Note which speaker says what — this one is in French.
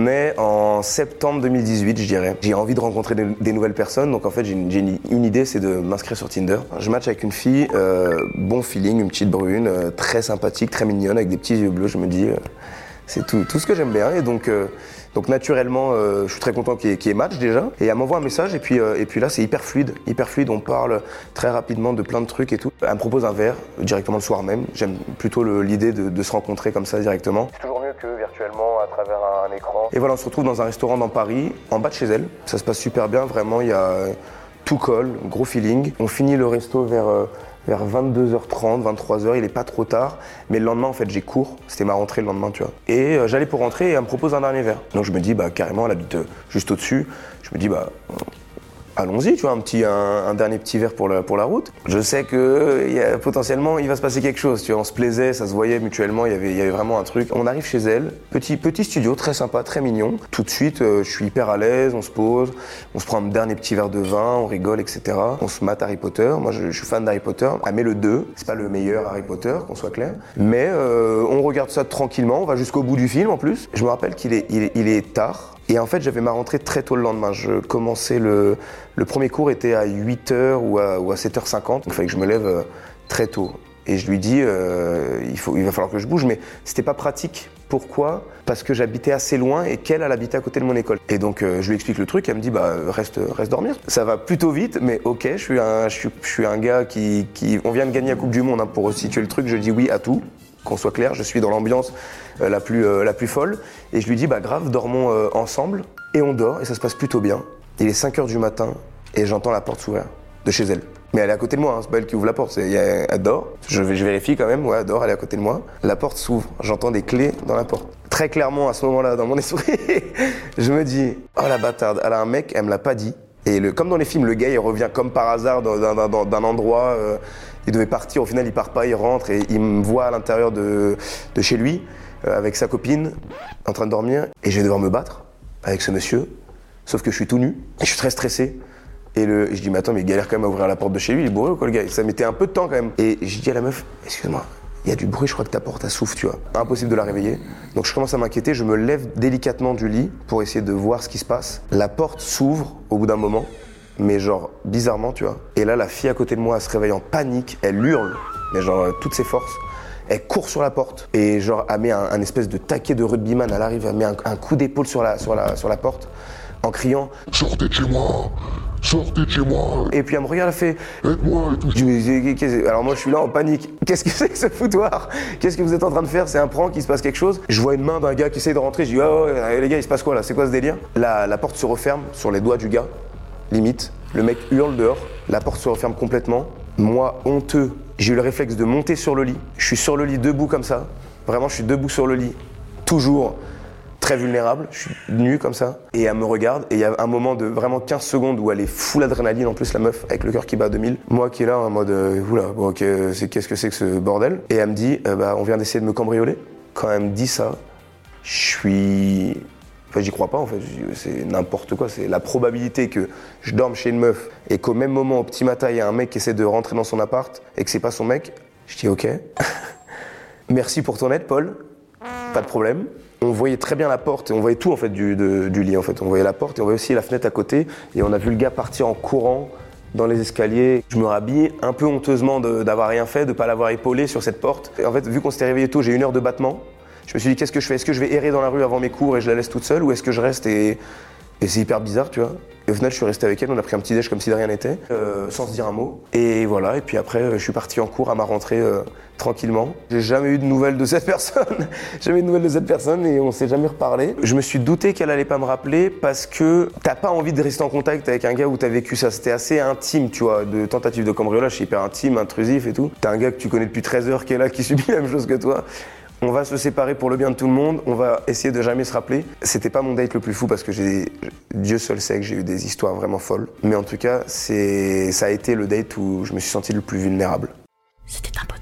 Speaker 1: On est en septembre 2018, je dirais. J'ai envie de rencontrer des, nouvelles personnes, donc en fait j'ai une, idée, c'est de m'inscrire sur Tinder. Je match avec une fille, euh, bon feeling, une petite brune, euh, très sympathique, très mignonne, avec des petits yeux bleus. Je me dis, euh, c'est tout, ce que j'aime bien. Et donc, naturellement, je suis très content qu'il y, ait- match déjà. Et elle m'envoie un message, et puis, et là c'est hyper fluide, hyper fluide. On parle très rapidement de plein de trucs et tout. Elle me propose un verre directement le soir même. J'aime plutôt l'idée de se rencontrer comme ça directement. Un, écran. Et voilà, on se retrouve dans un restaurant dans Paris, en bas de chez elle. Ça se passe super bien, vraiment. Il y a tout colle, gros feeling. On finit le resto vers, euh, vers 22h30, 23h, il est pas trop tard. Mais le lendemain, en fait, j'ai cours. C'était ma rentrée le lendemain, tu vois. Et euh, j'allais pour rentrer et elle me propose un dernier verre. Donc je me dis, bah carrément, elle habite euh, juste au-dessus. Je me dis, bah allons-y, tu vois, un, un, dernier petit verre pour la, route. Je sais que y a, potentiellement, il va se passer quelque chose, tu vois, on se plaisait, ça se voyait mutuellement, il y avait, y avait vraiment un truc. On arrive chez elle, petit, petit studio, très sympa, très mignon. Tout de suite, euh, je suis hyper à l'aise, on se pose, on se prend un dernier petit verre de vin, on rigole, etc. On se mate Harry Potter, moi je, je suis fan d'Harry Potter. Elle met le 2, c'est pas le meilleur Harry Potter, qu'on soit clair. Mais euh, on regarde ça tranquillement, on va jusqu'au bout du film en plus. Je me rappelle qu'il est, il est, il est tard, et en fait, j'avais ma rentrée très tôt le lendemain. Je commençais le, le premier cours était à 8h ou à, à 7h50. Donc, il fallait que je me lève euh, très tôt. Et je lui dis, euh, il, faut, il va falloir que je bouge, mais c'était pas pratique. Pourquoi? Parce que j'habitais assez loin et qu'elle, elle habitait à côté de mon école. Et donc, euh, je lui explique le truc. Elle me dit, bah, reste, reste dormir. Ça va plutôt vite, mais ok, je suis un, je suis, je suis un gars qui, qui. On vient de gagner la Coupe du Monde hein, pour situer le truc. Je dis oui à tout qu'on soit clair, je suis dans l'ambiance euh, la, plus, euh, la plus folle. Et je lui dis, bah grave, dormons euh, ensemble. Et on dort, et ça se passe plutôt bien. Il est 5 heures du matin, et j'entends la porte s'ouvrir, de chez elle. Mais elle est à côté de moi, hein, c'est pas elle qui ouvre la porte, a- elle dort. Je, je vérifie quand même, ouais, elle dort, elle est à côté de moi. La porte s'ouvre, j'entends des clés dans la porte. Très clairement, à ce moment-là, dans mon esprit, je me dis, oh la bâtarde, elle a un mec, elle me l'a pas dit. Et comme dans les films, le gars il revient comme par hasard d'un- endroit. euh, il devait partir, au final il part pas, il rentre et il me voit à l'intérieur de, chez lui euh, avec sa copine en train de dormir et je vais devoir me battre avec ce monsieur. Sauf que je suis tout nu et je suis très stressé. Et, je dis, mais attends, mais il galère quand même à ouvrir la porte de chez lui, il est bourré ou quoi le gars? Ça mettait un peu de temps quand même. Et je dis à la meuf, excuse-moi, il y a du bruit, je crois que ta porte souffle, tu vois. Impossible de la réveiller. Donc je commence à m'inquiéter, je me lève délicatement du lit pour essayer de voir ce qui se passe. La porte s'ouvre au bout d'un moment, mais genre bizarrement, tu vois. Et là, la fille à côté de moi, se réveille en panique, elle hurle, mais genre euh, toutes ses forces. Elle court sur la porte et genre elle met un, espèce de taquet de rugbyman, elle arrive, elle met un, coup d'épaule sur la, sur, la, sur la porte en criant
Speaker 2: Sortez de chez moi Sortez de chez moi
Speaker 1: et puis elle me regarde, elle fait
Speaker 2: Aide-moi et tout.
Speaker 1: Je dis, qu'est-ce- Alors moi je suis là en panique. Qu'est-ce que c'est que ce foutoir? Qu'est-ce que vous êtes en train de faire? C'est un prank, il se passe quelque chose Je vois une main d'un gars qui essaye de rentrer, je dis oh ouais, les gars il se passe quoi là? C'est quoi ce délire? La, la porte se referme sur les doigts du gars, limite. Le mec hurle dehors, la porte se referme complètement. Moi, honteux, j'ai eu le réflexe de monter sur le lit. Je suis sur le lit debout comme ça. Vraiment, je suis debout sur le lit. Toujours très vulnérable, je suis nu comme ça, et elle me regarde, et il y a un moment de vraiment 15 secondes où elle est full adrénaline, en plus la meuf, avec le cœur qui bat à 2000. Moi qui est là en mode, euh, oula, bon, ok, qu'est-ce que c'est que ce bordel? Et elle me dit, euh, bah, on vient d'essayer de me cambrioler. Quand elle me dit ça, je suis... Enfin, j'y crois pas en fait, c'est n'importe quoi. C'est la probabilité que je dorme chez une meuf et qu'au même moment, au petit matin, il y a un mec qui essaie de rentrer dans son appart et que c'est pas son mec. Je dis ok. Merci pour ton aide, Paul. Pas de problème. On voyait très bien la porte et on voyait tout en fait du, lit. On voyait la porte et on voyait aussi la fenêtre à côté et on a vu le gars partir en courant dans les escaliers. Je me rhabille un peu honteusement d'avoir rien fait, de pas l'avoir épaulé sur cette porte. Et en fait, vu qu'on s'était réveillé tôt, j'ai une heure de battement. Je me suis dit qu'est-ce que je fais? Est-ce que je vais errer dans la rue avant mes cours et je la laisse toute seule ou est-ce que je reste et, et c'est hyper bizarre, tu vois. Et au final, je suis resté avec elle, on a pris un petit déj comme si de rien n'était, euh, sans se dire un mot. Et voilà, et puis après, euh, je suis parti en cours à ma rentrée euh, tranquillement. J'ai jamais eu de nouvelles de cette personne, jamais de nouvelles de cette personne et on s'est jamais reparlé. Je me suis douté qu'elle allait pas me rappeler parce que t'as pas envie de rester en contact avec un gars où t'as vécu ça. C'était assez intime, tu vois, de tentative de cambriolage, hyper intime, intrusif et tout. T'as un gars que tu connais depuis 13 heures qui est là, qui subit la même chose que toi. On va se séparer pour le bien de tout le monde, on va essayer de jamais se rappeler. C'était pas mon date le plus fou parce que j'ai, Dieu seul sait que j'ai eu des histoires vraiment folles. Mais en tout cas, c'est, ça a été le date où je me suis senti le plus vulnérable.
Speaker 3: C'était impossible.